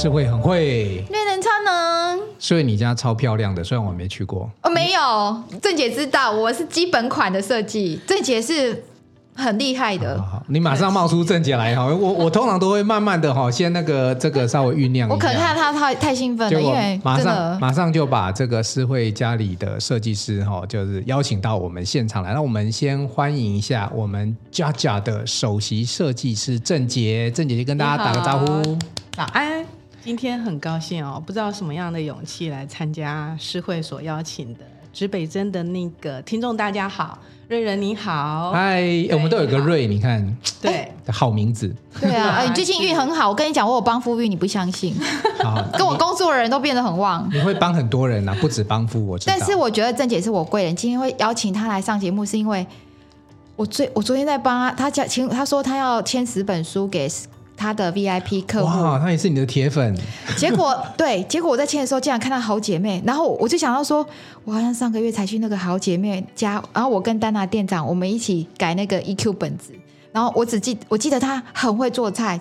诗慧很会，恋人超能。所以你家超漂亮的，虽然我没去过。哦，没有，郑姐知道我是基本款的设计，郑姐是。很厉害的，好好，你马上冒出正解来哈！我我通常都会慢慢的哈，先那个这个稍微酝酿一下。我可能看他太太兴奋了，因为马上马上就把这个诗慧家里的设计师哈，就是邀请到我们现场来。那我们先欢迎一下我们家家的首席设计师郑姐，郑姐姐跟大家打个招呼。早安，今天很高兴哦，不知道什么样的勇气来参加诗会所邀请的指北针的那个听众，大家好。瑞仁你好，嗨，我们都有个瑞，你看，对，好名字，对啊，你最近运很好，我跟你讲，我有帮夫运，你不相信？好，跟我工作的人都变得很旺，你会帮很多人啊，不止帮夫，我。但是我觉得郑姐是我贵人，今天会邀请她来上节目，是因为我最我昨天在帮她，她讲，请她说她要签十本书给。他的 VIP 客户，哇，他也是你的铁粉。结果对，结果我在签的时候竟然看到好姐妹，然后我就想到说，我好像上个月才去那个好姐妹家，然后我跟丹娜店长我们一起改那个 EQ 本子，然后我只记我记得她很会做菜，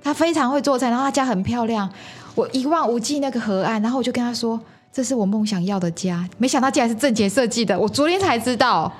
她非常会做菜，然后她家很漂亮，我一望无际那个河岸，然后我就跟她说，这是我梦想要的家，没想到竟然是正杰设计的，我昨天才知道。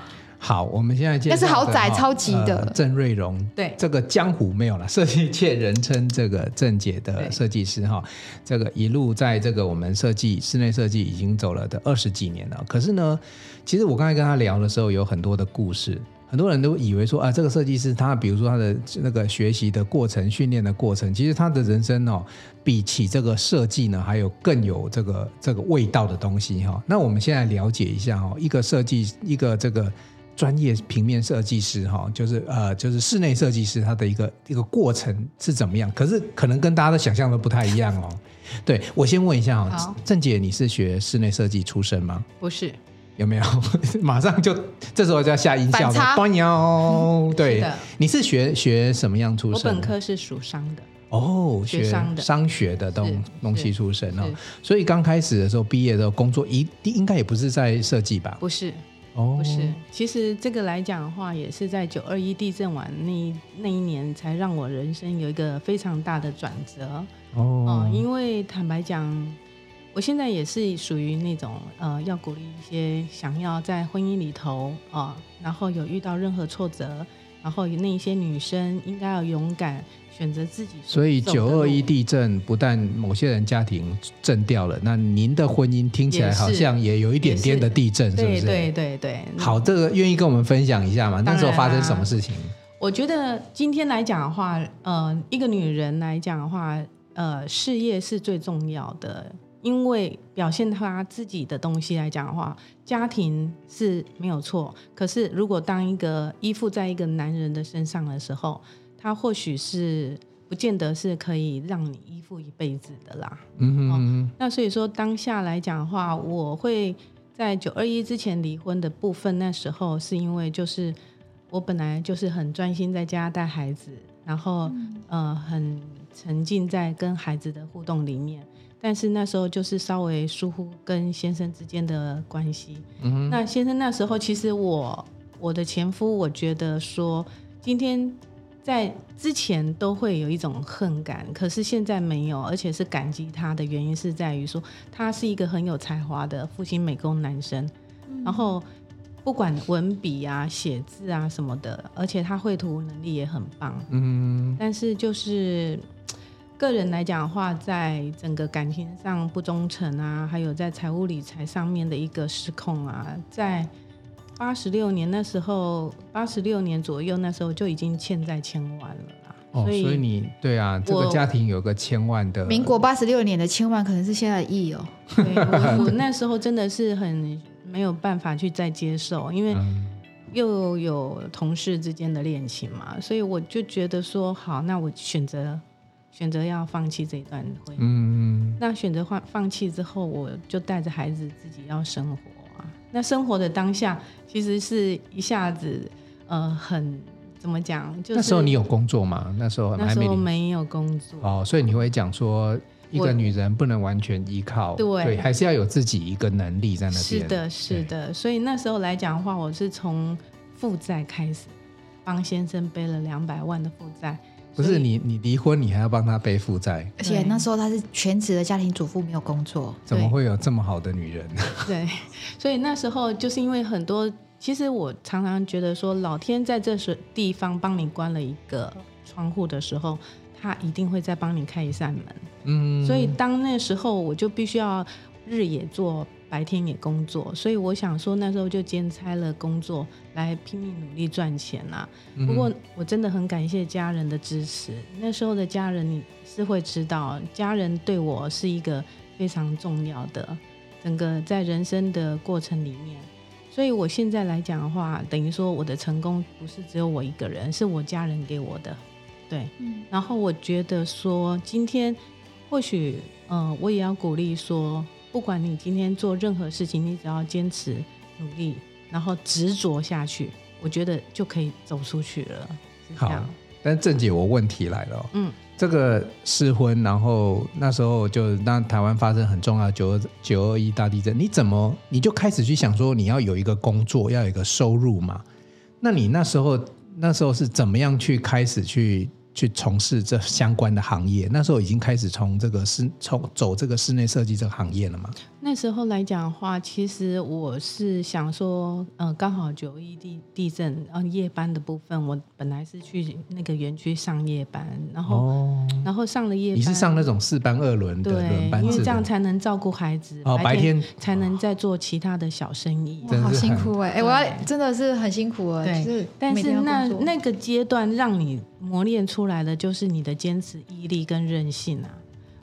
好，我们现在介绍那是豪宅，超级的郑、呃、瑞荣。对，这个江湖没有了，设计界人称这个郑姐的设计师哈。这个一路在这个我们设计室内设计已经走了的二十几年了。可是呢，其实我刚才跟他聊的时候，有很多的故事。很多人都以为说啊，这个设计师他比如说他的那个学习的过程、训练的过程，其实他的人生哦，比起这个设计呢，还有更有这个这个味道的东西哈。那我们现在了解一下哦，一个设计，一个这个。专业平面设计师哈，就是呃，就是室内设计师，他的一个一个过程是怎么样？可是可能跟大家的想象都不太一样哦。对，我先问一下哈，郑姐，你是学室内设计出身吗？不是，有没有？马上就这时候就要下音效了。反差。哦，对，是你是学学什么样出身？我本科是属商的。哦，学商的商学的东东西出身哦。所以刚开始的时候，毕业的时候工作一定应该也不是在设计吧？不是。哦，不是，其实这个来讲的话，也是在九二一地震完那那一年，才让我人生有一个非常大的转折。哦、呃，因为坦白讲，我现在也是属于那种呃，要鼓励一些想要在婚姻里头啊、呃，然后有遇到任何挫折，然后那一些女生应该要勇敢。选择自己，所以九二一地震不但某些人家庭震掉了，那您的婚姻听起来好像也有一点点的地震，是，是不是？对对对对。好，这个愿意跟我们分享一下吗？那时候发生什么事情？我觉得今天来讲的话，呃，一个女人来讲的话，呃，事业是最重要的，因为表现她自己的东西来讲的话，家庭是没有错。可是如果当一个依附在一个男人的身上的时候，他或许是不见得是可以让你依附一辈子的啦。嗯哼嗯哼、哦。那所以说当下来讲的话，我会在九二一之前离婚的部分，那时候是因为就是我本来就是很专心在家带孩子，然后、嗯、呃很沉浸在跟孩子的互动里面，但是那时候就是稍微疏忽跟先生之间的关系。嗯哼。那先生那时候其实我我的前夫，我觉得说今天。在之前都会有一种恨感，可是现在没有，而且是感激他的原因是在于说，他是一个很有才华的复兴美工男生，嗯、然后不管文笔啊、写字啊什么的，而且他绘图能力也很棒。嗯，但是就是个人来讲的话，在整个感情上不忠诚啊，还有在财务理财上面的一个失控啊，在。八十六年那时候，八十六年左右那时候就已经欠债千万了啦。哦，所以，所以你对啊，这个家庭有个千万的。民国八十六年的千万可能是现在的亿哦。对，我我 那时候真的是很没有办法去再接受，因为又有同事之间的恋情嘛，所以我就觉得说，好，那我选择选择要放弃这一段婚姻。嗯，那选择放放弃之后，我就带着孩子自己要生活。那生活的当下，其实是一下子，呃，很怎么讲？就是、那时候你有工作吗？那时候那时候没有工作哦，所以你会讲说，一个女人不能完全依靠，对，对，还是要有自己一个能力在那边。是的，是的。所以那时候来讲的话，我是从负债开始，帮先生背了两百万的负债，不是你，你离婚你还要帮他背负债，而且那时候他是全职的家庭主妇，没有工作，怎么会有这么好的女人？对，所以那时候就是因为很多，其实我常常觉得说，老天在这时地方帮你关了一个窗户的时候，他一定会再帮你开一扇门。嗯，所以当那时候我就必须要日也做。白天也工作，所以我想说那时候就兼差了工作，来拼命努力赚钱呐、啊。不过我真的很感谢家人的支持，那时候的家人你是会知道，家人对我是一个非常重要的，整个在人生的过程里面。所以我现在来讲的话，等于说我的成功不是只有我一个人，是我家人给我的。对，然后我觉得说今天或许，嗯、呃，我也要鼓励说。不管你今天做任何事情，你只要坚持努力，然后执着下去，我觉得就可以走出去了。好，但是郑姐，我问题来了。嗯，这个试婚，然后那时候就让台湾发生很重要的九二九二一大地震，你怎么你就开始去想说你要有一个工作，要有一个收入嘛？那你那时候那时候是怎么样去开始去？去从事这相关的行业，那时候已经开始从这个室从走这个室内设计这个行业了嘛？那时候来讲的话，其实我是想说，呃，刚好九一地地震，呃，夜班的部分，我本来是去那个园区上夜班，然后，哦、然后上了夜班，你是上那种四班二轮的轮班制，因为这样才能照顾孩子，哦，白天才能再做其他的小生意，哇，好辛苦哎，哎，我要真的是很辛苦哎，对，就是、但是那那个阶段让你磨练出来的就是你的坚持、毅力跟韧性啊。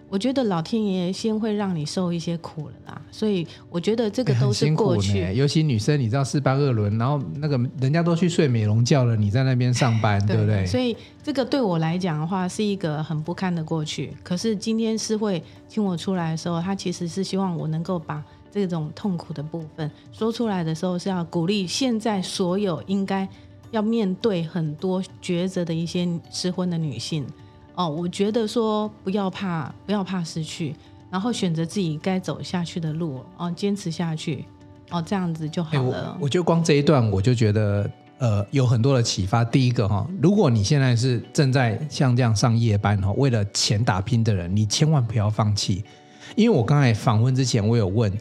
我觉得老天爷先会让你受一些苦了啦，所以我觉得这个都是过去。欸、尤其女生，你知道四八二轮，然后那个人家都去睡美容觉了，你在那边上班，对，对不对？所以这个对我来讲的话，是一个很不堪的过去。可是今天是会请我出来的时候，他其实是希望我能够把这种痛苦的部分说出来的时候，是要鼓励现在所有应该要面对很多抉择的一些失婚的女性。哦，我觉得说不要怕，不要怕失去，然后选择自己该走下去的路，哦，坚持下去，哦，这样子就好了。欸、我，我就光这一段，我就觉得呃有很多的启发。第一个哈，如果你现在是正在像这样上夜班哈，为了钱打拼的人，你千万不要放弃。因为我刚才访问之前，我有问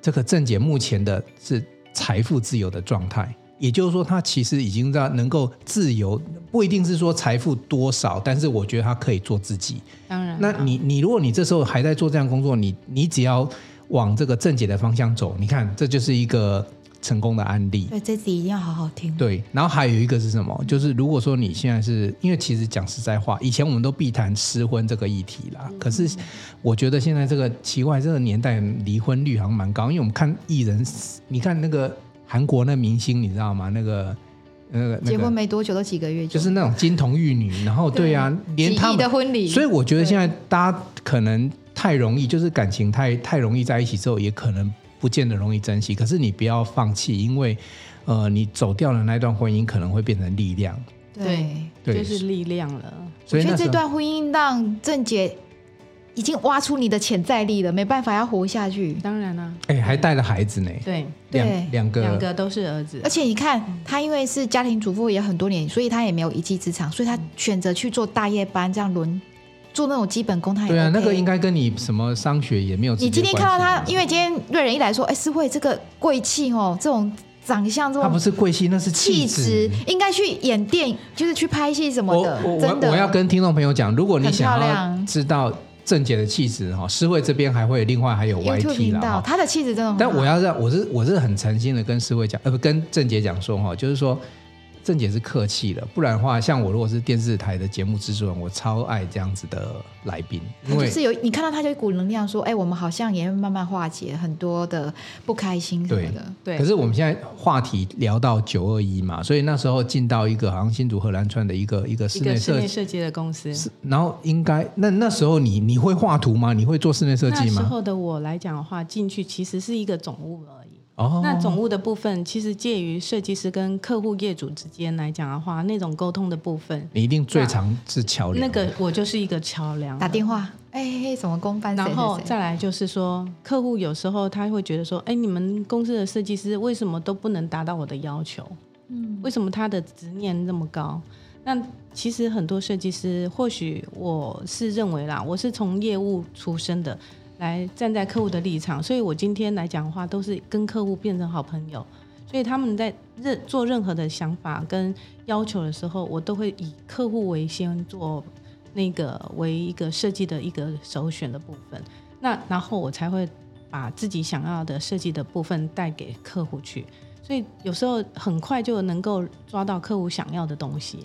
这个郑姐目前的是财富自由的状态。也就是说，他其实已经在能够自由，不一定是说财富多少，但是我觉得他可以做自己。当然，那你你如果你这时候还在做这样工作，你你只要往这个正解的方向走，你看这就是一个成功的案例。对，这集一定要好好听。对，然后还有一个是什么？就是如果说你现在是因为其实讲实在话，以前我们都避谈失婚这个议题啦，可是我觉得现在这个奇怪这个年代离婚率好像蛮高，因为我们看艺人，你看那个。韩国那明星你知道吗？那个那个结婚没多久都几个月，就是那种金童玉女，然后对啊，连他们的婚礼。所以我觉得现在大家可能太容易，就是感情太太容易在一起之后，也可能不见得容易珍惜。可是你不要放弃，因为呃，你走掉了那段婚姻，可能会变成力量。对，对，就是力量了。所以这段婚姻让郑姐。已经挖出你的潜在力了，没办法要活下去。当然了，哎，还带了孩子呢。对，两两个，两个都是儿子。而且你看，他因为是家庭主妇也很多年，所以他也没有一技之长，所以他选择去做大夜班，这样轮做那种基本功，他也、OK、对啊，那个应该跟你什么商学也没有。你今天看到他，因为今天瑞仁一来说，哎，诗慧这个贵气哦，这种长相这种，他不是贵气，那是气质，应该去演电影，就是去拍戏什么的。我真的我，我要跟听众朋友讲，如果你想要知道。郑姐的气质哈，诗慧这边还会另外还有 YT 啦，她的气质真的。但我要让我是我是很诚心的跟诗慧讲，呃不跟郑姐讲说哈，就是说。郑姐是客气了，不然的话，像我如果是电视台的节目制作人，我超爱这样子的来宾，因为是有你看到他就一股能量，说，哎，我们好像也会慢慢化解很多的不开心什么的。对。对。可是我们现在话题聊到九二一嘛，所以那时候进到一个好像新竹荷兰川的一个一个室内设计设计的公司，然后应该那那时候你你会画图吗？你会做室内设计吗？那时候的我来讲的话，进去其实是一个总务而已。哦，那总务的部分其实介于设计师跟客户业主之间来讲的话，那种沟通的部分，你一定最常是桥梁。那个我就是一个桥梁，打电话，哎、欸，什么公办？然后再来就是说，客户有时候他会觉得说，哎、欸，你们公司的设计师为什么都不能达到我的要求？嗯，为什么他的执念那么高？那其实很多设计师，或许我是认为啦，我是从业务出身的，来站在客户的立场，所以我今天来讲话，都是跟客户变成好朋友。所以他们在任做任何的想法跟要求的时候，我都会以客户为先做那个为一个设计的一个首选的部分。那然后我才会把自己想要的设计的部分带给客户去。所以有时候很快就能够抓到客户想要的东西。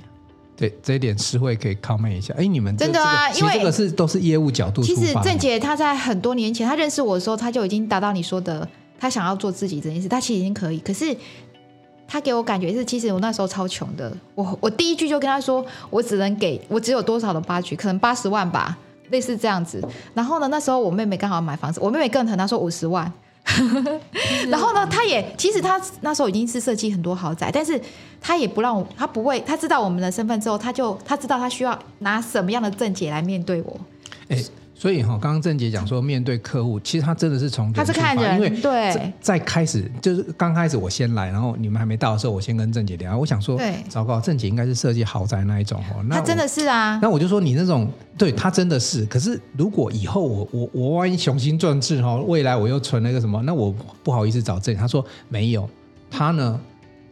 对，这一点诗慧可以 comment 一下。哎，你们真的啊，因为这个是都是业务角度。其实郑捷他在很多年前他认识我的时候，他就已经达到你说的。他想要做自己这件事，他其实已经可以。可是他给我感觉是，其实我那时候超穷的。我我第一句就跟他说，我只能给我只有多少的 budget，可能八十万吧，类似这样子。然后呢，那时候我妹妹刚好买房子，我妹妹更疼，她说五十万。然后呢，他也其实他那时候已经是设计很多豪宅，但是他也不让我，他不会，他知道我们的身份之后，他就他知道他需要拿什么样的正解来面对我。所以哈，刚刚郑姐讲说，面对客户，其实他真的是从他是看人，因为对，在开始就是刚开始我先来，然后你们还没到的时候，我先跟郑姐聊。我想说，对，糟糕，郑姐应该是设计豪宅那一种哦。那他真的是啊。那我就说你那种，对他真的是。可是如果以后我我我万一雄心壮志哈，未来我又存了一个什么，那我不好意思找郑姐。他说没有，他呢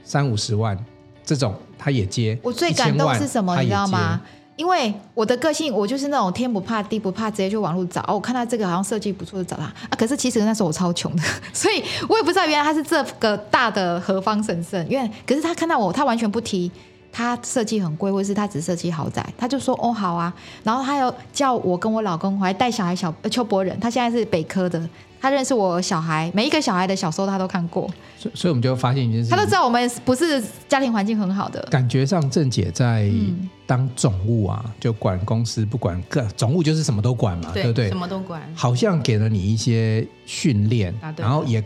三五十万这种他也接。我最感动是什么，你知道吗？因为我的个性，我就是那种天不怕地不怕，直接就网络找。哦，我看到这个好像设计不错，就找他啊。可是其实那时候我超穷的，所以我也不知道原来他是这个大的何方神圣。因为可是他看到我，他完全不提他设计很贵，或是他只设计豪宅，他就说哦好啊。然后他又叫我跟我老公，我还带小孩小邱博仁，他现在是北科的。他认识我小孩，每一个小孩的小时候他都看过，所以所以我们就发现一件事，他都知道我们不是家庭环境很好的。感觉上郑姐在当总务啊，就管公司，不管各总务就是什么都管嘛，对，对不对？什么都管，好像给了你一些训练，然后也。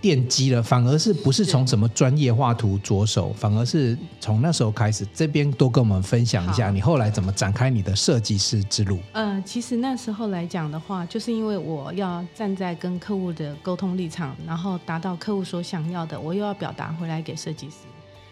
奠基了，反而是不是从什么专业画图着手，反而是从那时候开始，这边多跟我们分享一下，你后来怎么展开你的设计师之路？呃，其实那时候来讲的话，就是因为我要站在跟客户的沟通立场，然后达到客户所想要的，我又要表达回来给设计师。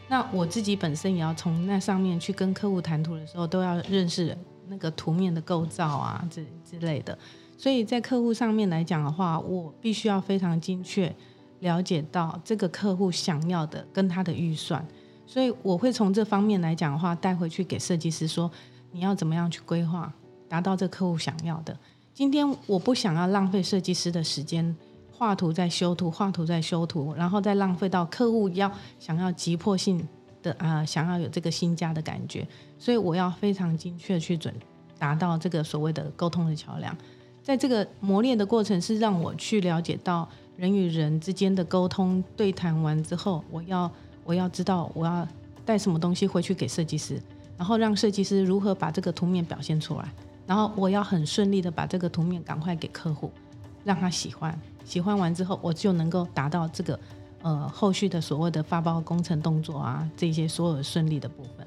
那我自己本身也要从那上面去跟客户谈图的时候，都要认识那个图面的构造啊，这之类的。所以在客户上面来讲的话，我必须要非常精确。了解到这个客户想要的跟他的预算，所以我会从这方面来讲的话，带回去给设计师说，你要怎么样去规划，达到这客户想要的。今天我不想要浪费设计师的时间，画图再修图，画图再修图，然后再浪费到客户要想要急迫性的啊、想要有这个新家的感觉，所以我要非常精确去准达到这个所谓的沟通的桥梁。在这个磨练的过程，是让我去了解到。人与人之间的沟通对谈完之后，我要我要知道我要带什么东西回去给设计师，然后让设计师如何把这个图面表现出来，然后我要很顺利的把这个图面赶快给客户，让他喜欢，喜欢完之后，我就能够达到这个呃后续的所谓的发包工程动作啊，这些所有顺利的部分，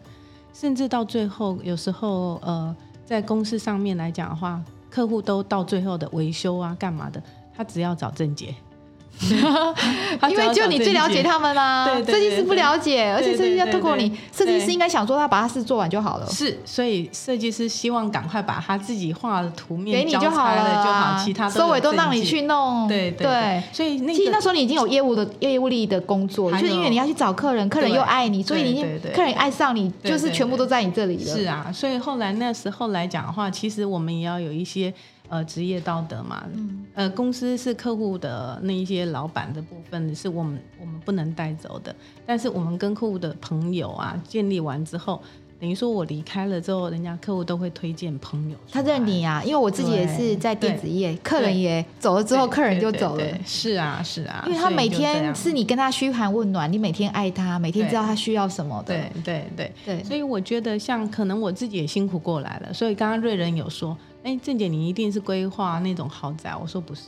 甚至到最后有时候呃在公司上面来讲的话，客户都到最后的维修啊干嘛的，他只要找郑杰。因为就你最了解他们 啦，设计师不了解，而且设计师要透过你，设计师应该想说他把他事做完就好了。是，所以设计师希望赶快把他自己画的图面给你就好了，就好，其他收尾都让你去弄。对对，所以那其实那时候你已经有业务的业务力的工作，就是因为你要去找客人，客人又爱你，所以你客人爱上你，就是全部都在你这里了。是啊，所以后来那时候来讲的话，其实我们也要有一些。呃，职业道德嘛，嗯、呃，公司是客户的那一些老板的部分，是我们我们不能带走的。但是我们跟客户的朋友啊，建立完之后，等于说我离开了之后，人家客户都会推荐朋友。他认你啊，因为我自己也是在电子业，客人也走了之后，客人就走了。是啊，是啊，因为他每天是你跟他嘘寒问暖，你每天爱他，每天知道他需要什么的。对对对对，对，所以我觉得像可能我自己也辛苦过来了。所以刚刚瑞仁有说。哎，郑姐，你一定是规划那种豪宅？我说不是，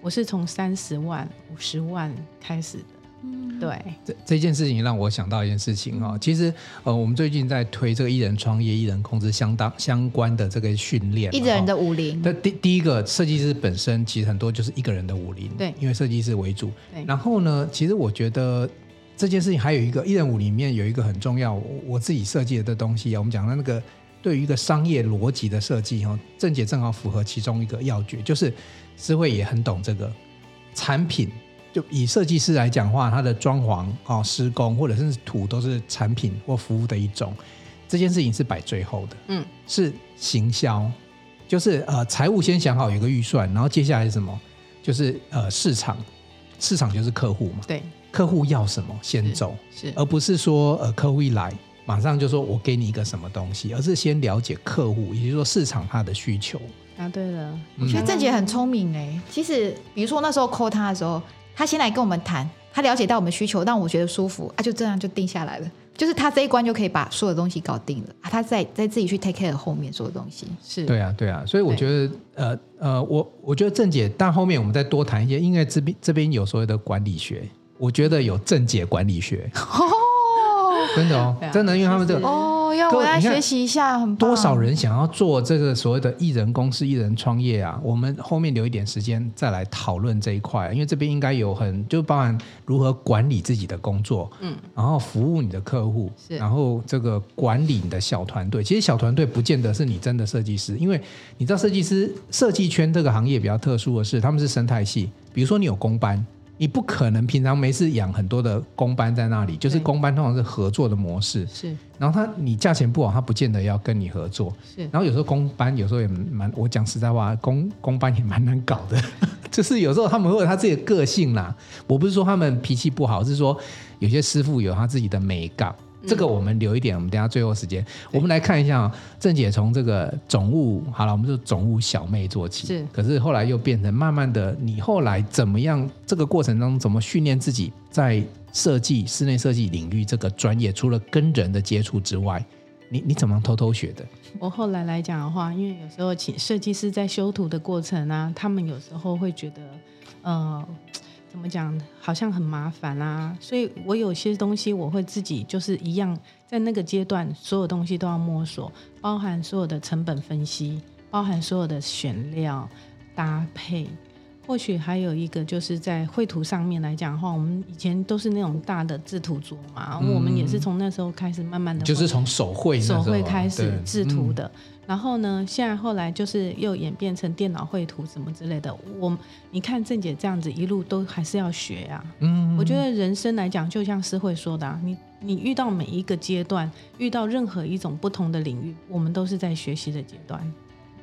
我是从三十万、五十万开始的。嗯，对。这这件事情让我想到一件事情哈、哦，其实呃，我们最近在推这个一人创业、一人控制相当相关的这个训练，一人的武林。那第第一个设计师本身其实很多就是一个人的武林，对，因为设计师为主。对。然后呢，其实我觉得。这件事情还有一个一人五里面有一个很重要，我，我自己设计的东西啊，我们讲的那个对于一个商业逻辑的设计哈，郑姐正好符合其中一个要诀，就是思慧也很懂这个产品。就以设计师来讲的话，它的装潢哦、施工或者是土都是产品或服务的一种。这件事情是摆最后的，嗯，是行销，就是呃财务先想好有个预算，然后接下来是什么？就是呃市场，市场就是客户嘛，对，客户要什么先走，是，是而不是说呃客户一来马上就说我给你一个什么东西，而是先了解客户，也就是说市场他的需求。啊，对了，我觉得郑姐很聪明哎、欸，其实比如说那时候 call 他的时候。他先来跟我们谈，他了解到我们需求，让我觉得舒服啊，就这样就定下来了。就是他这一关就可以把所有东西搞定了啊，他再再自己去 take care 后面所有东西。是，对啊，对啊，所以我觉得，呃呃，我我觉得郑姐，但后面我们再多谈一些，因为这边这边有所谓的管理学，我觉得有郑姐管理学。哦，真的哦，真的，因为他们这个哦。要我来学习一下，很多少人想要做这个所谓的艺人公司、艺人创业啊？我们后面留一点时间再来讨论这一块，因为这边应该有很就包含如何管理自己的工作，嗯，然后服务你的客户，是，然后这个管理你的小团队。其实小团队不见得是你真的设计师，因为你知道设计师设计圈这个行业比较特殊的是，他们是生态系，比如说你有工班。你不可能平常没事养很多的公班在那里，就是公班通常是合作的模式。是，然后他你价钱不好，他不见得要跟你合作。是，然后有时候公班有时候也蛮，我讲实在话，公公班也蛮难搞的，就是有时候他们会有他自己的个性啦。我不是说他们脾气不好，是说有些师傅有他自己的美感。这个我们留一点，我们等下最后时间，我们来看一下啊。郑姐从这个总务好了，我们就总务小妹做起，是。可是后来又变成慢慢的，你后来怎么样？这个过程当中怎么训练自己在设计室内设计领域这个专业？除了跟人的接触之外，你你怎么偷偷学的？我后来来讲的话，因为有时候请设计师在修图的过程啊，他们有时候会觉得，呃。怎么讲？好像很麻烦啊，所以我有些东西我会自己就是一样，在那个阶段，所有东西都要摸索，包含所有的成本分析，包含所有的选料搭配。或许还有一个就是在绘图上面来讲的话，我们以前都是那种大的制图组嘛，嗯、我们也是从那时候开始慢慢的，就是从手绘手绘开始制图的。然后呢，现在后来就是又演变成电脑绘图什么之类的。我你看郑姐这样子一路都还是要学呀、啊。嗯，我觉得人生来讲，就像诗慧说的、啊，你你遇到每一个阶段，遇到任何一种不同的领域，我们都是在学习的阶段。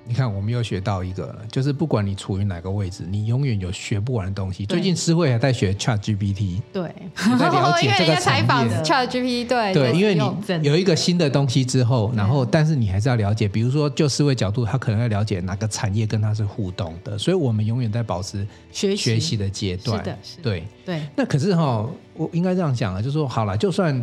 你看，我们又学到一个了，就是不管你处于哪个位置，你永远有学不完的东西。最近诗慧还在学 Chat GPT，对，你在了解 这个产业。Chat GPT，对对，因为你有一个新的东西之后，然后但是你还是要了解，比如说就思慧角度，他可能要了解哪个产业跟他是互动的，所以我们永远在保持学学习的阶段。是的，是，对对。那可是哈。我应该这样讲啊，就是说好了，就算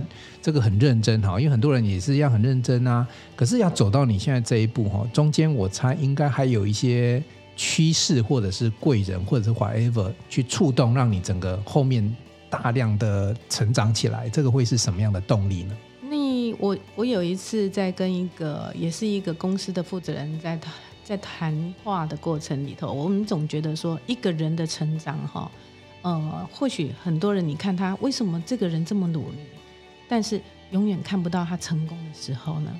这个很认真哈，因为很多人也是一样很认真啊。可是要走到你现在这一步哈，中间我猜应该还有一些趋势，或者是贵人，或者是 whatever 去触动，让你整个后面大量的成长起来。这个会是什么样的动力呢？那我我有一次在跟一个也是一个公司的负责人在谈在谈话的过程里头，我们总觉得说一个人的成长哈。呃，或许很多人，你看他为什么这个人这么努力，但是永远看不到他成功的时候呢？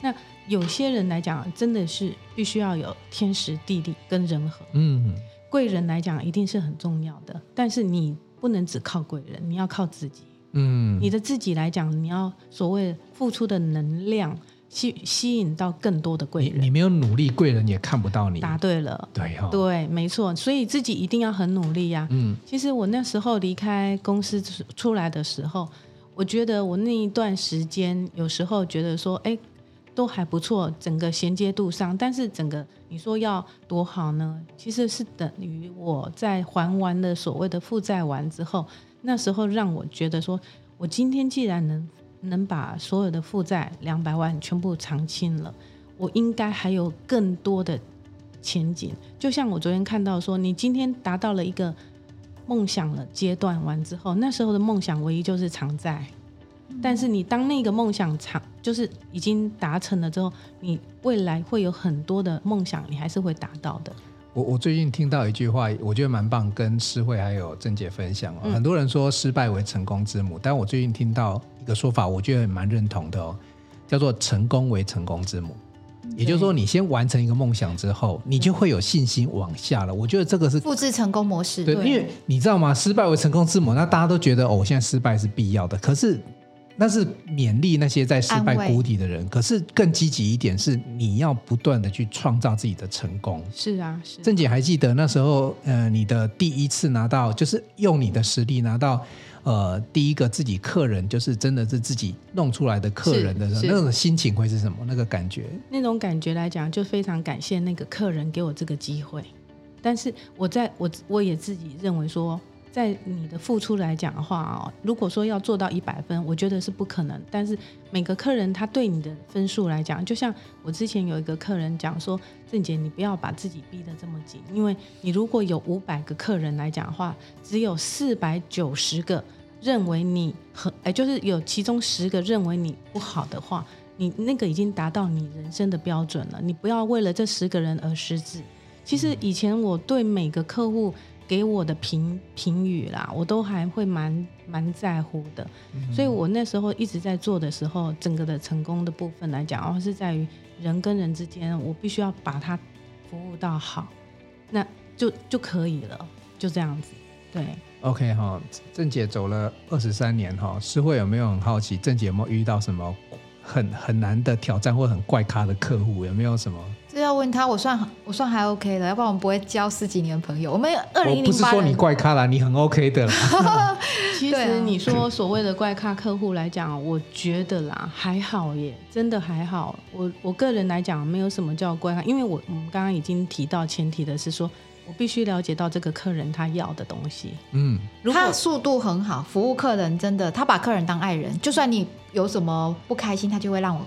那有些人来讲，真的是必须要有天时地利跟人和。嗯，贵人来讲一定是很重要的，但是你不能只靠贵人，你要靠自己。嗯，你的自己来讲，你要所谓付出的能量。吸吸引到更多的贵人，你，你没有努力，贵人也看不到你。答对了，对哈、哦，对，没错，所以自己一定要很努力呀、啊。嗯，其实我那时候离开公司出来的时候，我觉得我那一段时间有时候觉得说，哎，都还不错，整个衔接度上，但是整个你说要多好呢？其实是等于我在还完了所谓的负债完之后，那时候让我觉得说，我今天既然能。能把所有的负债两百万全部偿清了，我应该还有更多的前景。就像我昨天看到说，你今天达到了一个梦想的阶段完之后，那时候的梦想唯一就是常在。但是你当那个梦想长就是已经达成了之后，你未来会有很多的梦想，你还是会达到的。我我最近听到一句话，我觉得蛮棒，跟诗慧还有郑姐分享哦。嗯、很多人说失败为成功之母，但我最近听到一个说法，我觉得蛮认同的哦，叫做成功为成功之母。也就是说，你先完成一个梦想之后，你就会有信心往下了。我觉得这个是复制成功模式。对，因为你知道吗？失败为成功之母，那大家都觉得哦，我现在失败是必要的。可是那是勉励那些在失败谷底的人。可是更积极一点是，你要不断的去创造自己的成功。是啊，是。郑姐还记得那时候，呃，你的第一次拿到，就是用你的实力拿到。呃，第一个自己客人就是真的是自己弄出来的客人的时候那种心情会是什么？那个感觉？那种感觉来讲，就非常感谢那个客人给我这个机会。但是我在我我也自己认为说，在你的付出来讲的话哦，如果说要做到一百分，我觉得是不可能。但是每个客人他对你的分数来讲，就像我之前有一个客人讲说，郑姐，你不要把自己逼得这么紧，因为你如果有五百个客人来讲的话，只有四百九十个。认为你很哎，就是有其中十个认为你不好的话，你那个已经达到你人生的标准了。你不要为了这十个人而失智。其实以前我对每个客户给我的评评语啦，我都还会蛮蛮在乎的。所以我那时候一直在做的时候，整个的成功的部分来讲，哦，是在于人跟人之间，我必须要把它服务到好，那就就可以了，就这样子，对。OK 哈，郑姐走了二十三年哈，诗慧有没有很好奇？郑姐有没有遇到什么很很难的挑战或很怪咖的客户？有没有什么？这要问他，我算我算还 OK 的，要不然我们不会交十几年朋友。我们二零零八不是说你怪咖啦，你很 OK 的。其实你说所谓的怪咖客户来讲，我觉得啦还好耶，真的还好。我我个人来讲，没有什么叫怪咖，因为我我们刚刚已经提到，前提的是说。我必须了解到这个客人他要的东西。嗯，他速度很好，服务客人真的，他把客人当爱人，就算你有什么不开心，他就会让我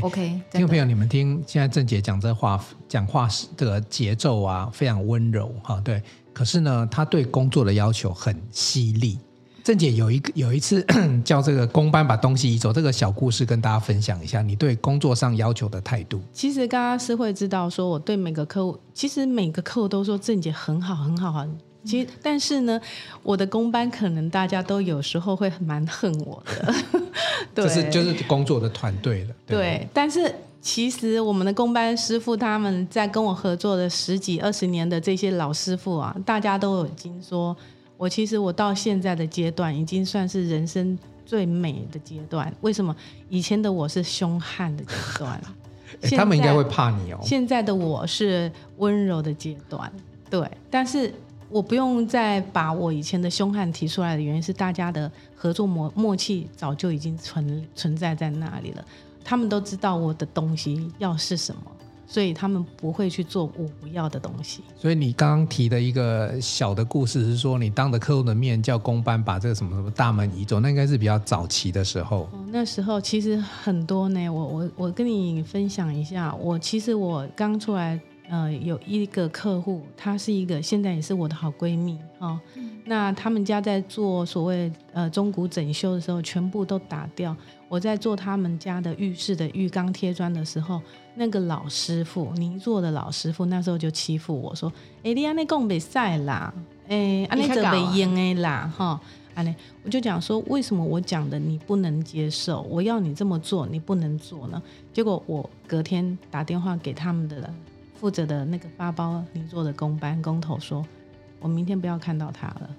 OK。听众朋友，你们听现在郑姐讲这话，讲话这个节奏啊，非常温柔哈，对。可是呢，她对工作的要求很犀利。郑姐有一个有一次 叫这个工班把东西移走，这个小故事跟大家分享一下，你对工作上要求的态度。其实刚刚是会知道说，我对每个客户，其实每个客户都说郑姐很好很好啊。其实但是呢，我的工班可能大家都有时候会蛮恨我的。对，就是就是工作的团队了。对，对，但是其实我们的工班师傅他们在跟我合作的十几二十年的这些老师傅啊，大家都已经说。我其实我到现在的阶段已经算是人生最美的阶段。为什么？以前的我是凶悍的阶段，欸、他们应该会怕你哦。现在的我是温柔的阶段，对。但是我不用再把我以前的凶悍提出来的原因是，大家的合作默默契早就已经存存在在那里了。他们都知道我的东西要是什么。所以他们不会去做我不要的东西。所以你刚刚提的一个小的故事是说，你当着客户的面叫工班把这个什么什么大门移走，那应该是比较早期的时候。哦，那时候其实很多呢。我我我跟你分享一下，我其实我刚出来，呃，有一个客户，她是一个现在也是我的好闺蜜哦。嗯。那他们家在做所谓呃中古整修的时候，全部都打掉。我在做他们家的浴室的浴缸贴砖的时候。那个老师傅，泥做的老师傅，那时候就欺负我说：“哎、欸，你安尼讲袂使啦，哎，安尼就袂用的啦，哈，安尼。”我就讲说，为什么我讲的你不能接受？我要你这么做，你不能做呢？结果我隔天打电话给他们的负责的那个发包你做的工班工头说：“我明天不要看到他了，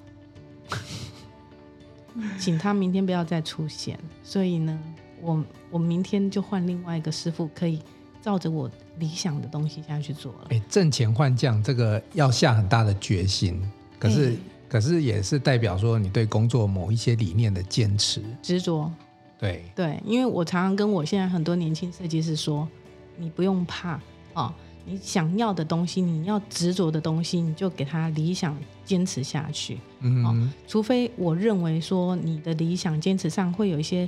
请他明天不要再出现。”所以呢，我我明天就换另外一个师傅可以。照着我理想的东西下去做了。哎，挣钱换将，这个要下很大的决心。可是，欸、可是也是代表说你对工作某一些理念的坚持、执着。对对，因为我常常跟我现在很多年轻设计师说，你不用怕哦，你想要的东西，你要执着的东西，你就给他理想坚持下去。嗯、哦，除非我认为说你的理想坚持上会有一些。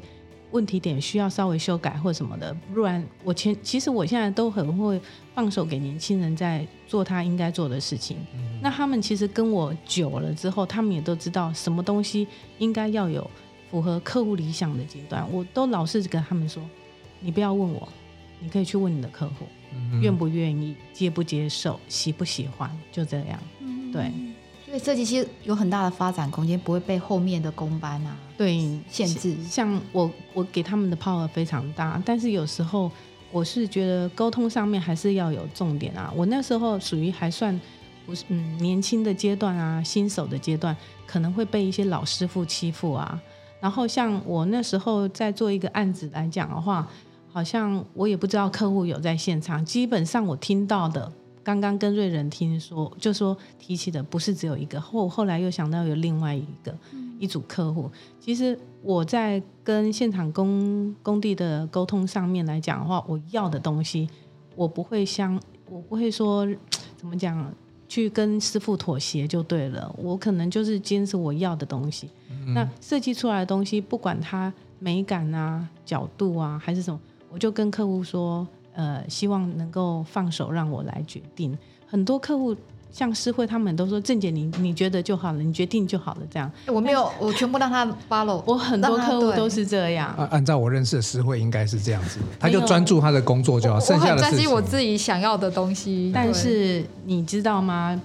问题点需要稍微修改或什么的，不然我前其实我现在都很会放手给年轻人在做他应该做的事情。嗯、那他们其实跟我久了之后，他们也都知道什么东西应该要有符合客户理想的阶段。我都老是跟他们说，你不要问我，你可以去问你的客户，嗯、愿不愿意，接不接受，喜不喜欢，就这样。嗯、对，所以设计师有很大的发展空间，不会被后面的工班啊对限制。像我，我给他们的 power 非常大，但是有时候我是觉得沟通上面还是要有重点啊。我那时候属于还算不是嗯年轻的阶段啊，新手的阶段，可能会被一些老师傅欺负啊。然后像我那时候在做一个案子来讲的话。好像我也不知道客户有在现场，基本上我听到的，刚刚跟瑞仁听说，就说提起的不是只有一个，后后来又想到有另外一个、嗯、一组客户。其实我在跟现场工工地的沟通上面来讲的话，我要的东西，我不会相，我不会说怎么讲，去跟师傅妥协就对了。我可能就是坚持我要的东西。嗯、那设计出来的东西，不管它美感啊、角度啊，还是什么。我就跟客户说，呃，希望能够放手让我来决定。很多客户像诗慧他们都说：“郑姐你，你你觉得就好了，你决定就好了。”这样，我没有，我全部让他 follow。我很多客户都是这样。按按照我认识的诗慧，应该是这样子，他就专注他的工作就好，剩下的事情。我很专心我自己想要的东西。但是你知道吗？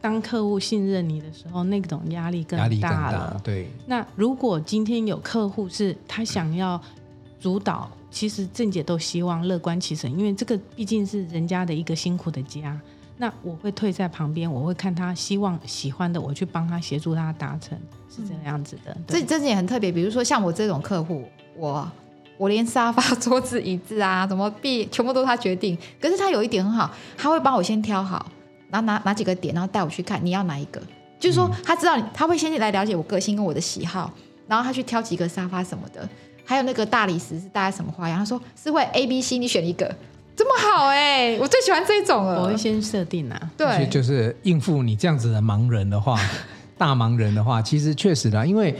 当客户信任你的时候，那种压力更大了。对。那如果今天有客户是他想要主导。其实郑姐都希望乐观其成，因为这个毕竟是人家的一个辛苦的家。那我会退在旁边，我会看他希望喜欢的，我去帮他协助他达成，是这样子的。这这也很特别，比如说像我这种客户，我 我连沙发、桌子、椅子啊，怎么必全部都是他决定。可是他有一点很好，他会帮我先挑好，然后拿哪几个点，然后带我去看你要哪一个。就是说他知道，他会先来了解我个性跟我的喜好，然后他去挑几个沙发什么的。还有那个大理石是大概什么花样？他说是会 A、B、C，你选一个，这么好哎、欸！我最喜欢这种了。我会先设定啊，对，就是应付你这样子的盲人的话，大盲人的话，其实确实啦，因为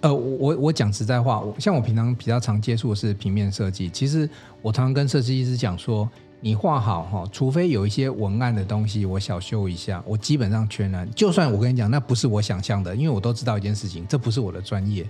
呃，我我讲实在话，像我平常比较常接触的是平面设计，其实我常常跟设计师讲说，你画好哈，除非有一些文案的东西我小修一下，我基本上全然，就算我跟你讲那不是我想象的，因为我都知道一件事情，这不是我的专业。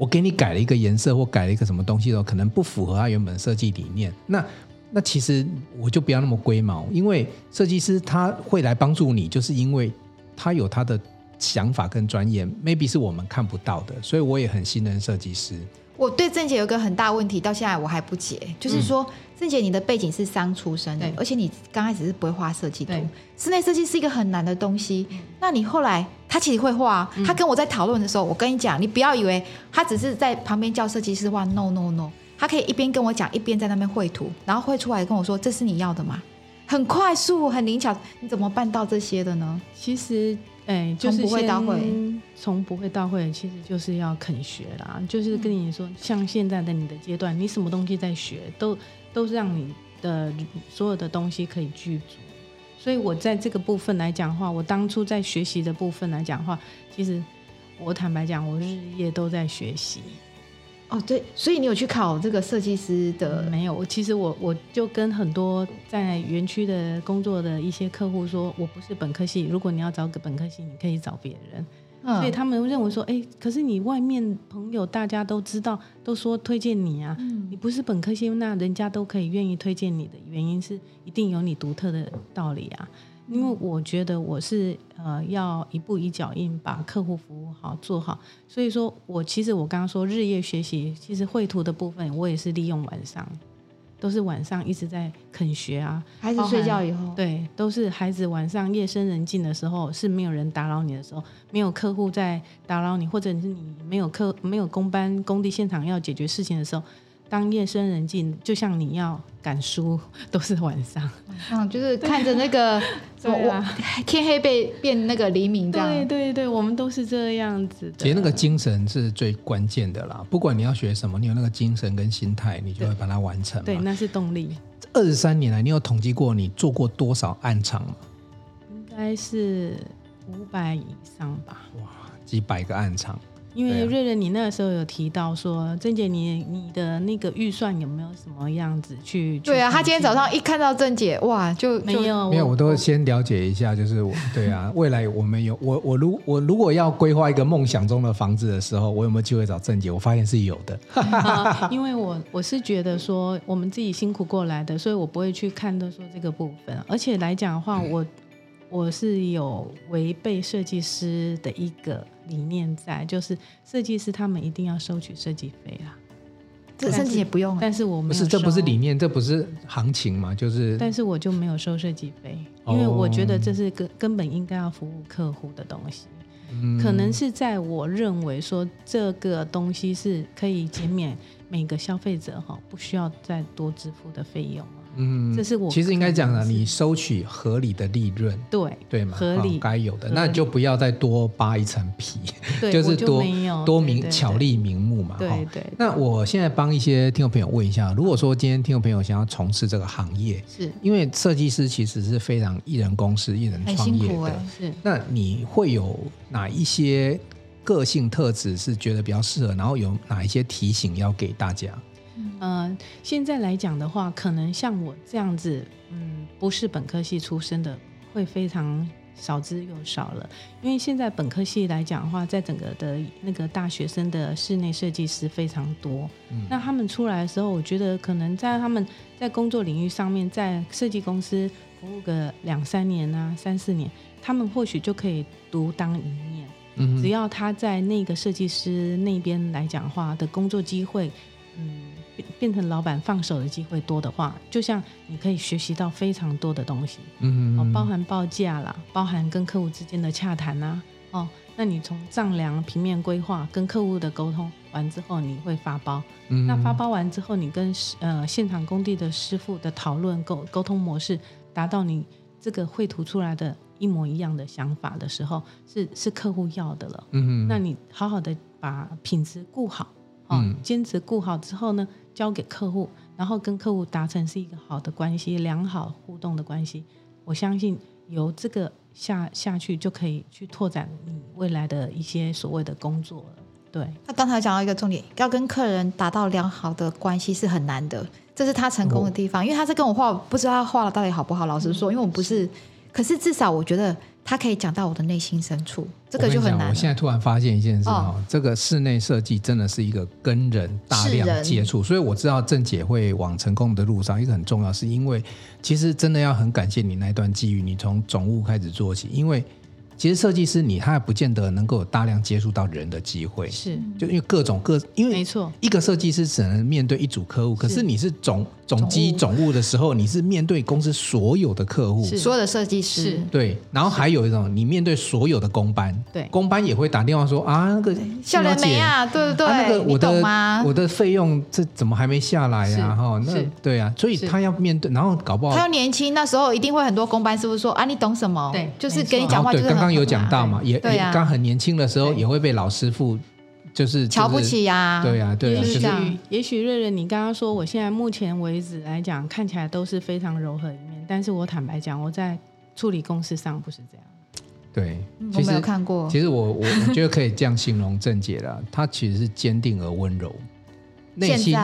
我给你改了一个颜色或改了一个什么东西的时候，可能不符合他原本设计理念。那那其实我就不要那么龟毛，因为设计师他会来帮助你，就是因为他有他的想法跟专业，maybe 是我们看不到的。所以我也很信任设计师。我对郑姐有个很大问题，到现在我还不解，就是说。嗯郑姐，你的背景是商出身的，而且你刚开始是不会画设计图。室内设计是一个很难的东西，那你后来他其实会画。他跟我在讨论的时候，我跟你讲，你不要以为他只是在旁边叫设计师画，no no no，他可以一边跟我讲，一边在那边绘图，然后绘出来跟我说：“这是你要的吗？”很快速，很灵巧，你怎么办到这些的呢？其实，哎，就是从不会到会，从不会到会，其实就是要肯学啦。就是跟你说，像现在的你的阶段，你什么东西在学都。都是让你的所有的东西可以具足，所以我在这个部分来讲的话，我当初在学习的部分来讲的话，其实我坦白讲，我日夜都在学习。哦，对，所以你有去考这个设计师的？没有，其实我我就跟很多在园区的工作的一些客户说，我不是本科系，如果你要找个本科系，你可以找别人。所以他们认为说，哎，可是你外面朋友大家都知道，都说推荐你啊，嗯、你不是本科系，那人家都可以愿意推荐你的原因是一定有你独特的道理啊。因为我觉得我是呃要一步一脚印把客户服务好做好，所以说我其实我刚刚说日夜学习，其实绘图的部分我也是利用晚上。都是晚上一直在肯学啊，孩子睡觉以后，对，都是孩子晚上夜深人静的时候，是没有人打扰你的时候，没有客户在打扰你，或者是你没有客没有工班工地现场要解决事情的时候。当夜深人静，就像你要赶书，都是晚上。嗯，就是看着那个 什么，我、啊、天黑被变那个黎明这样。对对对，我们都是这样子的。其实那个精神是最关键的啦，不管你要学什么，你有那个精神跟心态，你就会把它完成。对，那是动力。二十三年来，你有统计过你做过多少暗场吗？应该是五百以上吧。哇，几百个暗场。因为瑞瑞，你那个时候有提到说，郑姐，你你的那个预算有没有什么样子去？对啊，他今天早上一看到郑姐，哇，就没有没有，我都先了解一下，就是我对啊，未来我们有我我如我如果要规划一个梦想中的房子的时候，我有没有机会找郑姐？我发现是有的，啊、因为我我是觉得说我们自己辛苦过来的，所以我不会去看都说这个部分，而且来讲的话，我我是有违背设计师的一个。理念在，就是设计师他们一定要收取设计费啦。这甚至也不用，但是我们不是，这不是理念，这不是行情嘛？就是，但是我就没有收设计费，因为我觉得这是根根本应该要服务客户的东西。嗯，可能是在我认为说这个东西是可以减免每个消费者哈不需要再多支付的费用。嗯，这是我其实应该讲的，你收取合理的利润，对对嘛，合理该有的，那就不要再多扒一层皮，就是多多明巧立名目嘛。对对，对。那我现在帮一些听众朋友问一下，如果说今天听众朋友想要从事这个行业，是因为设计师其实是非常一人公司、一人创业的，是。那你会有哪一些个性特质是觉得比较适合？然后有哪一些提醒要给大家？呃，现在来讲的话，可能像我这样子，嗯，不是本科系出身的，会非常少之又少了。因为现在本科系来讲的话，在整个的那个大学生的室内设计师非常多。嗯，那他们出来的时候，我觉得可能在他们在工作领域上面，在设计公司服务个两三年啊，三四年，他们或许就可以独当一面。嗯，只要他在那个设计师那边来讲的话的工作机会，嗯。变成老板放手的机会多的话，就像你可以学习到非常多的东西，嗯，哦，包含报价啦，包含跟客户之间的洽谈呐，哦，那你从丈量、平面规划跟客户的沟通完之后，你会发包，嗯，那发包完之后，你跟呃现场工地的师傅的讨论沟沟通模式，达到你这个绘图出来的一模一样的想法的时候，是是客户要的了，嗯，那你好好的把品质顾好，哦，坚持顾好之后呢，交给客户，然后跟客户达成是一个好的关系，良好互动的关系。我相信由这个下下去就可以去拓展你未来的一些所谓的工作了。对，他刚才讲到一个重点，要跟客人达到良好的关系是很难的，这是他成功的地方。因为他是跟我画，不知道他画的到底好不好。老实说，因为我不是，可是至少我觉得。他可以讲到我的内心深处，这个就很难。我现在突然发现一件事哈、哦，这个室内设计真的是一个跟人大量接触，所以我知道郑姐会往成功的路上，一个很重要，是因为其实真的要很感谢你那段机遇，你从总务开始做起，因为。其实设计师你他还不见得能够有大量接触到人的机会，是。就因为各种各，因为没错，一个设计师只能面对一组客户，可是你是总总机总务。的时候，你是面对公司所有的客户，所有的设计师，对，然后还有一种你面对所有的工班，对，工班也会打电话说啊那个笑脸没啊，对不对？啊、那个我的我的费用这怎么还没下来呀、啊？哈，那对啊，所以他要面对，然后搞不好他要年轻，那时候一定会很多工班师傅说啊你懂什么？对，就是跟你讲话就是刚刚有讲到嘛，也也刚很年轻的时候也会被老师傅。就是、就是、瞧不起呀、啊，对呀、啊，对呀、啊，也许、就是、也许瑞瑞，你刚刚说我现在目前为止来讲，看起来都是非常柔和一面，但是我坦白讲，我在处理公司上不是这样。对，嗯、我没有看过。其实我我我觉得可以这样形容郑姐了，她其实是坚定而温柔。内心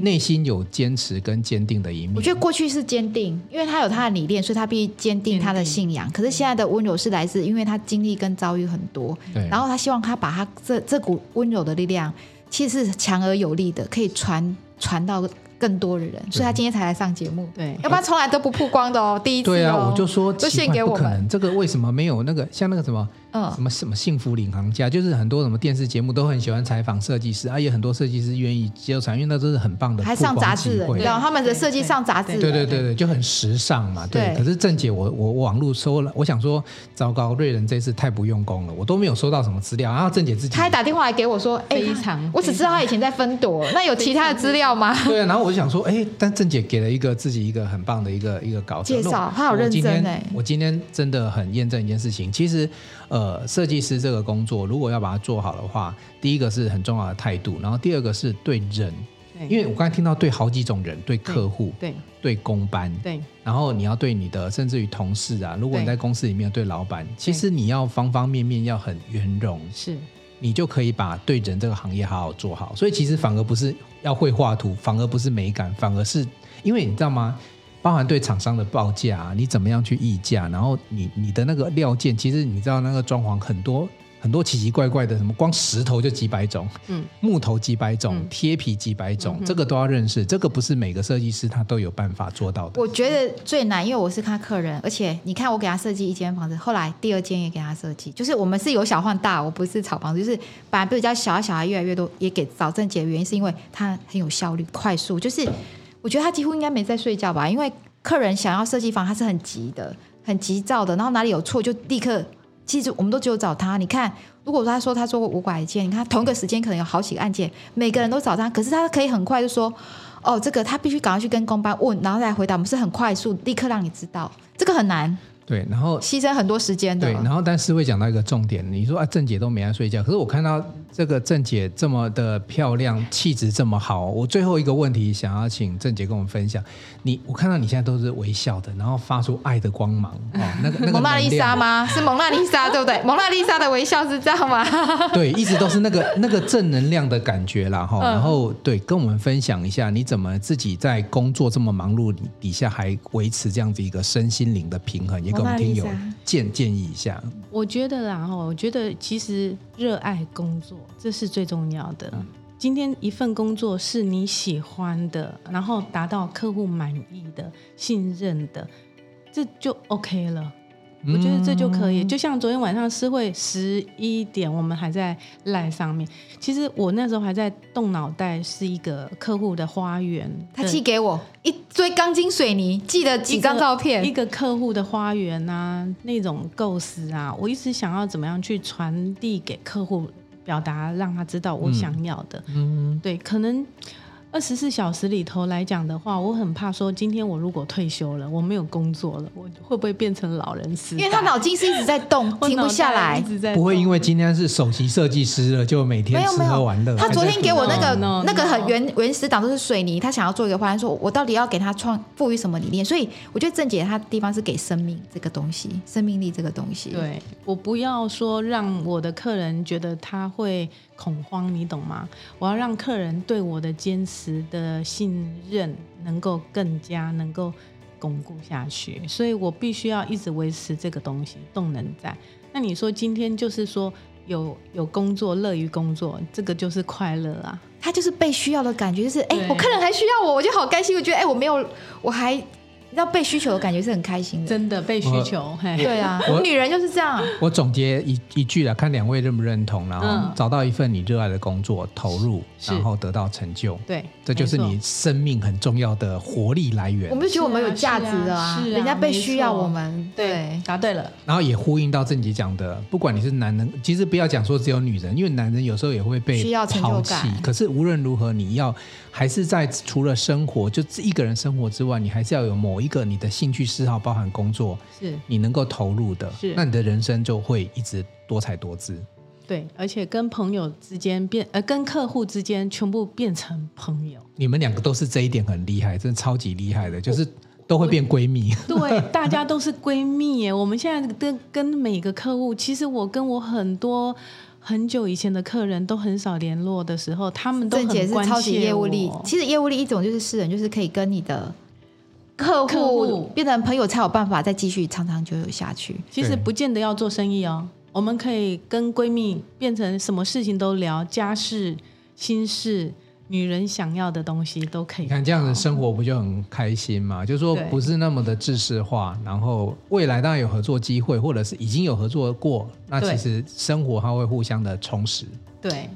内心有坚持跟坚定的一面。我觉得过去是坚定，因为他有他的理念，所以他必须坚定他的信仰。可是现在的温柔是来自，因为他经历跟遭遇很多，然后他希望他把他这这股温柔的力量，其实是强而有力的，可以传传到更多的人，所以他今天才来上节目。对，要不然从来都不曝光的哦，第一次、哦。对啊，我就说就献给我们。这个为什么没有那个像那个什么？嗯，什么什么幸福领航家，就是很多什么电视节目都很喜欢采访设计师，而、啊、且很多设计师愿意接受采访，因为那都是很棒的，还上杂志，对，他们的设计上杂志，对对对对，就很时尚嘛，对。对可是郑姐，我我网络搜了，我想说，糟糕，瑞仁这次太不用功了，我都没有收到什么资料。然后郑姐自己，她还打电话来给我说，哎，非常，我只知道她以前在分朵，那有其他的资料吗？对啊，然后我就想说，哎，但郑姐给了一个自己一个很棒的一个一个稿子介绍，她好认真哎。我今天真的很验证一件事情，其实呃，设计师。这个工作如果要把它做好的话，第一个是很重要的态度，然后第二个是对人，对，因为我刚才听到对好几种人，对客户，对，对，对工班，对，然后你要对你的甚至于同事啊，如果你在公司里面对老板，其实你要方方面面要很圆融，是，你就可以把对人这个行业好好做好。所以其实反而不是要会画图，反而不是美感，反而是因为你知道吗？包含对厂商的报价啊，你怎么样去议价，然后你你的那个料件，其实你知道那个装潢很多很多奇奇怪怪的，什么光石头就几百种，嗯，木头几百种，嗯、贴皮几百种，嗯、这个都要认识，这个不是每个设计师他都有办法做到的。我觉得最难，因为我是他客人，而且你看我给他设计一间房子，后来第二间也给他设计，就是我们是由小换大，我不是炒房子，就是本来比较小，小孩越来越多，也给找正解的原因是因为他很有效率、快速，就是。我觉得他几乎应该没在睡觉吧，因为客人想要设计房，他是很急的、很急躁的，然后哪里有错就立刻。其实我们都只有找他。你看，如果他说他做过五百件，你看同一个时间可能有好几个案件，每个人都找他，可是他可以很快就说：“哦，这个他必须赶快去跟公班问，然后再回答。”我们是很快速，立刻让你知道，这个很难。对，然后牺牲很多时间的。对，然后但是会讲到一个重点，你说啊，郑姐都没在睡觉，可是我看到这个郑姐这么的漂亮，气质这么好，我最后一个问题想要请郑姐跟我们分享，你我看到你现在都是微笑的，然后发出爱的光芒，哦，那个那个 蒙娜丽莎吗？是蒙娜丽莎对不对？蒙娜丽莎的微笑是这样吗？对，一直都是那个那个正能量的感觉啦哈。然后对，跟我们分享一下，你怎么自己在工作这么忙碌底下还维持这样子一个身心灵的平衡，也给我们听友。建建议一下，我觉得啦哈，我觉得其实热爱工作这是最重要的。今天一份工作是你喜欢的，然后达到客户满意的、信任的，这就 OK 了。我觉得这就可以，就像昨天晚上诗会十一点，我们还在赖上面。其实我那时候还在动脑袋，是一个客户的花园，他寄给我一堆钢筋水泥，寄了几张照片，一个客户的花园啊，那种构思啊，我一直想要怎么样去传递给客户，表达让他知道我想要的。嗯，对，可能。二十四小时里头来讲的话，我很怕说，今天我如果退休了，我没有工作了，我会不会变成老人痴？因为他脑筋是一直在动，停不下来。不会因为今天是首席设计师了，就每天吃喝玩乐。他昨天给我那个那个很原原始档都是水泥，他想要做一个方案，说我到底要给他创赋予什么理念？所以我觉得郑姐她的地方是给生命这个东西，生命力这个东西。对，我不要说让我的客人觉得他会。恐慌，你懂吗？我要让客人对我的坚持的信任能够更加能够巩固下去，所以我必须要一直维持这个东西动能在。那你说今天就是说有有工作，乐于工作，这个就是快乐啊！他就是被需要的感觉，就是哎，我客人还需要我，我就好开心。我觉得哎，我没有，我还。要被需求的感觉是很开心的，真的被需求。嘿对啊，我，我女人就是这样。我总结一一句啊，看两位认不认同，然后找到一份你热爱的工作，投入，然后得到成就。对，这就是你生命很重要的活力来源。我们就觉得我们有价值的啊，人家被需要我们。对，答对了。然后也呼应到郑姐讲的，不管你是男人，其实不要讲说只有女人，因为男人有时候也会被需要抛弃。可是无论如何，你要还是在除了生活就一个人生活之外，你还是要有某一个你的兴趣。嗜好包含工作，是你能够投入的，是那你的人生就会一直多彩多姿。对，而且跟朋友之间变，呃，跟客户之间全部变成朋友。你们两个都是这一点很厉害，真的超级厉害的，就是都会变闺蜜。对，大家都是闺蜜耶。我们现在跟跟每个客户，其实我跟我很多很久以前的客人都很少联络的时候，他们都很关心我。超级业务力，其实业务力一种就是私人，就是可以跟你的。客户变成朋友才有办法再继续长长久久下去。其实不见得要做生意哦，我们可以跟闺蜜变成什么事情都聊，家事、心事，女人想要的东西都可以。你看这样的生活不就很开心吗？就是说不是那么的制式化，然后未来当然有合作机会，或者是已经有合作过，那其实生活它会互相的充实。对，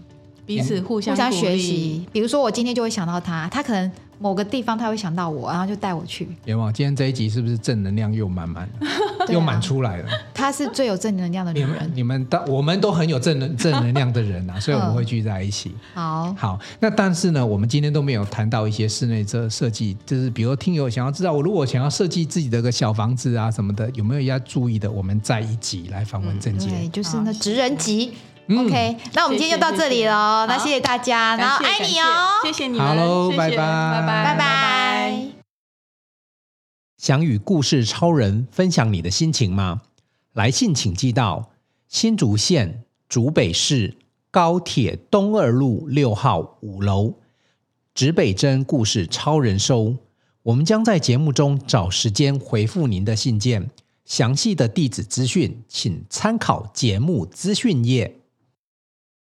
彼此互相互相学习。比如说我今天就会想到他，他可能。某个地方他会想到我，然后就带我去。有吗？今天这一集是不是正能量又满满，啊、又满出来了？他是最有正能量的女人。你们，你们都我们都很有正能正能量的人啊，所以我们会聚在一起。好，好。那但是呢，我们今天都没有谈到一些室内设设计，就是比如听友想要知道，我如果想要设计自己的个小房子啊什么的，有没有要注意的？我们再一集来访问郑杰。对，就是那职人集。OK，那我们今天就到这里喽。那谢谢大家，然后爱你哦，谢谢你们，好喽，拜拜，拜拜，拜拜。想与故事超人分享你的心情吗？来信请寄到新竹县竹北市高铁东二路六号五楼，指北针故事超人收。我们将在节目中找时间回复您的信件。详细的地址资讯，请参考节目资讯页。